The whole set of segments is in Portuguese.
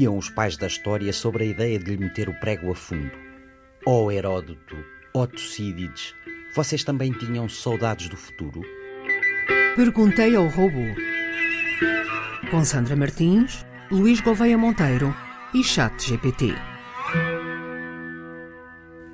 diziam os pais da história sobre a ideia de lhe meter o prego a fundo? Ó oh Heródoto, ó oh Tucídides, vocês também tinham saudades do futuro? Perguntei ao robô. Com Sandra Martins, Luís Gouveia Monteiro e Chat GPT.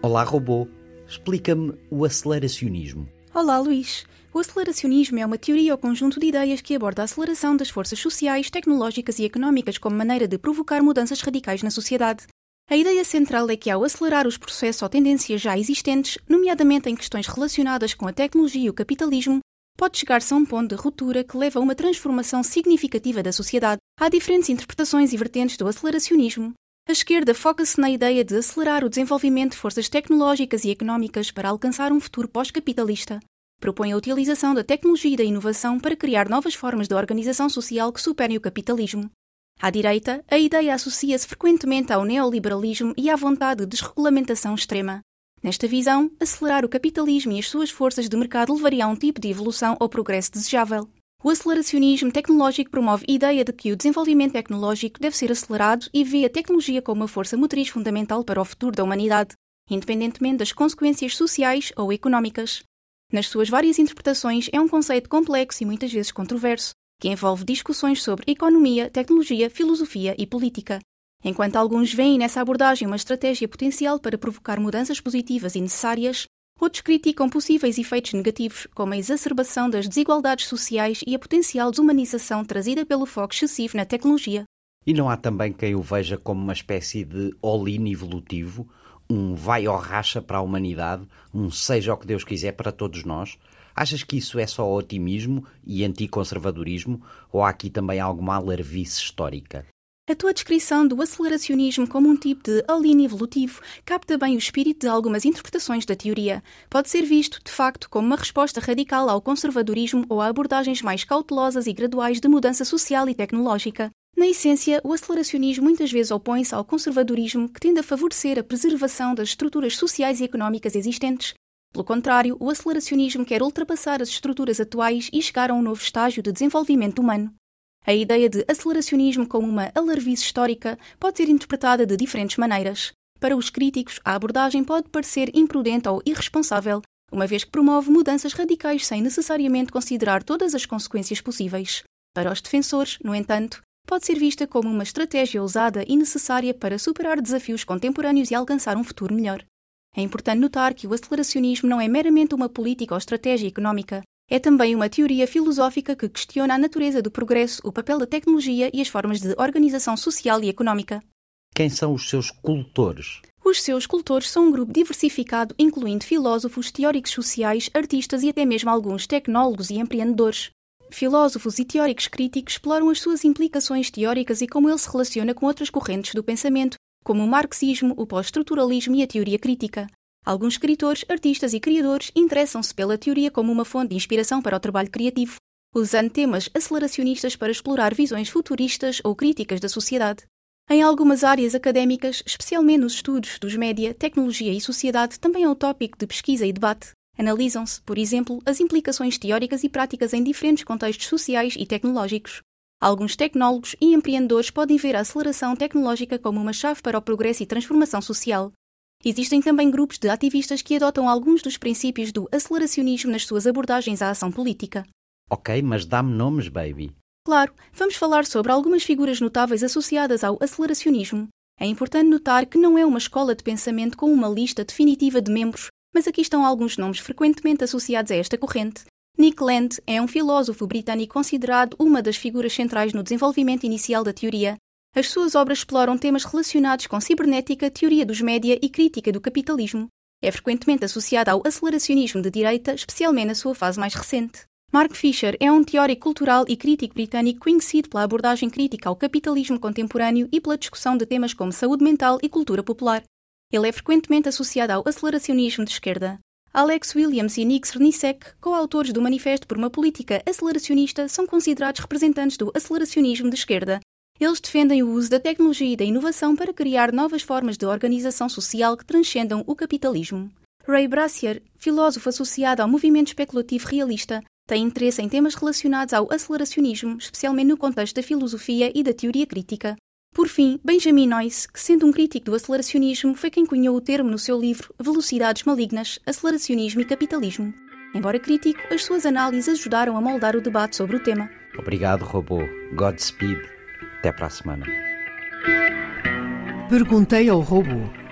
Olá, robô. Explica-me o aceleracionismo. Olá, Luís. O aceleracionismo é uma teoria ou conjunto de ideias que aborda a aceleração das forças sociais, tecnológicas e económicas como maneira de provocar mudanças radicais na sociedade. A ideia central é que, ao acelerar os processos ou tendências já existentes, nomeadamente em questões relacionadas com a tecnologia e o capitalismo, pode chegar-se a um ponto de ruptura que leva a uma transformação significativa da sociedade. Há diferentes interpretações e vertentes do aceleracionismo. A esquerda foca-se na ideia de acelerar o desenvolvimento de forças tecnológicas e económicas para alcançar um futuro pós-capitalista. Propõe a utilização da tecnologia e da inovação para criar novas formas de organização social que superem o capitalismo. À direita, a ideia associa-se frequentemente ao neoliberalismo e à vontade de desregulamentação extrema. Nesta visão, acelerar o capitalismo e as suas forças de mercado levaria a um tipo de evolução ou progresso desejável. O aceleracionismo tecnológico promove a ideia de que o desenvolvimento tecnológico deve ser acelerado e vê a tecnologia como uma força motriz fundamental para o futuro da humanidade, independentemente das consequências sociais ou económicas. Nas suas várias interpretações, é um conceito complexo e muitas vezes controverso, que envolve discussões sobre economia, tecnologia, filosofia e política. Enquanto alguns veem nessa abordagem uma estratégia potencial para provocar mudanças positivas e necessárias, outros criticam possíveis efeitos negativos, como a exacerbação das desigualdades sociais e a potencial desumanização trazida pelo foco excessivo na tecnologia. E não há também quem o veja como uma espécie de all-in evolutivo, um vai ou racha para a humanidade, um seja o que Deus quiser para todos nós? Achas que isso é só otimismo e anticonservadorismo ou há aqui também alguma alarvice histórica? A tua descrição do aceleracionismo como um tipo de alinho evolutivo capta bem o espírito de algumas interpretações da teoria. Pode ser visto, de facto, como uma resposta radical ao conservadorismo ou a abordagens mais cautelosas e graduais de mudança social e tecnológica. Na essência, o aceleracionismo muitas vezes opõe-se ao conservadorismo, que tende a favorecer a preservação das estruturas sociais e económicas existentes. Pelo contrário, o aceleracionismo quer ultrapassar as estruturas atuais e chegar a um novo estágio de desenvolvimento humano. A ideia de aceleracionismo como uma alarvice histórica pode ser interpretada de diferentes maneiras. Para os críticos, a abordagem pode parecer imprudente ou irresponsável, uma vez que promove mudanças radicais sem necessariamente considerar todas as consequências possíveis. Para os defensores, no entanto, pode ser vista como uma estratégia ousada e necessária para superar desafios contemporâneos e alcançar um futuro melhor. É importante notar que o aceleracionismo não é meramente uma política ou estratégia económica, é também uma teoria filosófica que questiona a natureza do progresso, o papel da tecnologia e as formas de organização social e económica. Quem são os seus cultores? Os seus cultores são um grupo diversificado, incluindo filósofos, teóricos sociais, artistas e até mesmo alguns tecnólogos e empreendedores. Filósofos e teóricos críticos exploram as suas implicações teóricas e como ele se relaciona com outras correntes do pensamento, como o marxismo, o pós-estruturalismo e a teoria crítica. Alguns escritores, artistas e criadores interessam-se pela teoria como uma fonte de inspiração para o trabalho criativo, usando temas aceleracionistas para explorar visões futuristas ou críticas da sociedade. Em algumas áreas académicas, especialmente nos estudos dos média, tecnologia e sociedade, também é um tópico de pesquisa e debate. Analisam-se, por exemplo, as implicações teóricas e práticas em diferentes contextos sociais e tecnológicos. Alguns tecnólogos e empreendedores podem ver a aceleração tecnológica como uma chave para o progresso e transformação social. Existem também grupos de ativistas que adotam alguns dos princípios do aceleracionismo nas suas abordagens à ação política. Ok, mas dá-me nomes, baby. Claro, vamos falar sobre algumas figuras notáveis associadas ao aceleracionismo. É importante notar que não é uma escola de pensamento com uma lista definitiva de membros mas aqui estão alguns nomes frequentemente associados a esta corrente. Nick Land é um filósofo britânico considerado uma das figuras centrais no desenvolvimento inicial da teoria. As suas obras exploram temas relacionados com cibernética, teoria dos média e crítica do capitalismo. É frequentemente associado ao aceleracionismo de direita, especialmente na sua fase mais recente. Mark Fisher é um teórico cultural e crítico britânico conhecido pela abordagem crítica ao capitalismo contemporâneo e pela discussão de temas como saúde mental e cultura popular. Ele é frequentemente associado ao aceleracionismo de esquerda. Alex Williams e Nick Cernisek, coautores do Manifesto por uma Política Aceleracionista, são considerados representantes do aceleracionismo de esquerda. Eles defendem o uso da tecnologia e da inovação para criar novas formas de organização social que transcendam o capitalismo. Ray Brassier, filósofo associado ao movimento especulativo realista, tem interesse em temas relacionados ao aceleracionismo, especialmente no contexto da filosofia e da teoria crítica. Por fim, Benjamin Noyce, que sendo um crítico do aceleracionismo, foi quem cunhou o termo no seu livro Velocidades Malignas, Aceleracionismo e Capitalismo. Embora crítico, as suas análises ajudaram a moldar o debate sobre o tema. Obrigado, robô. Godspeed. Até para a semana. Perguntei ao robô.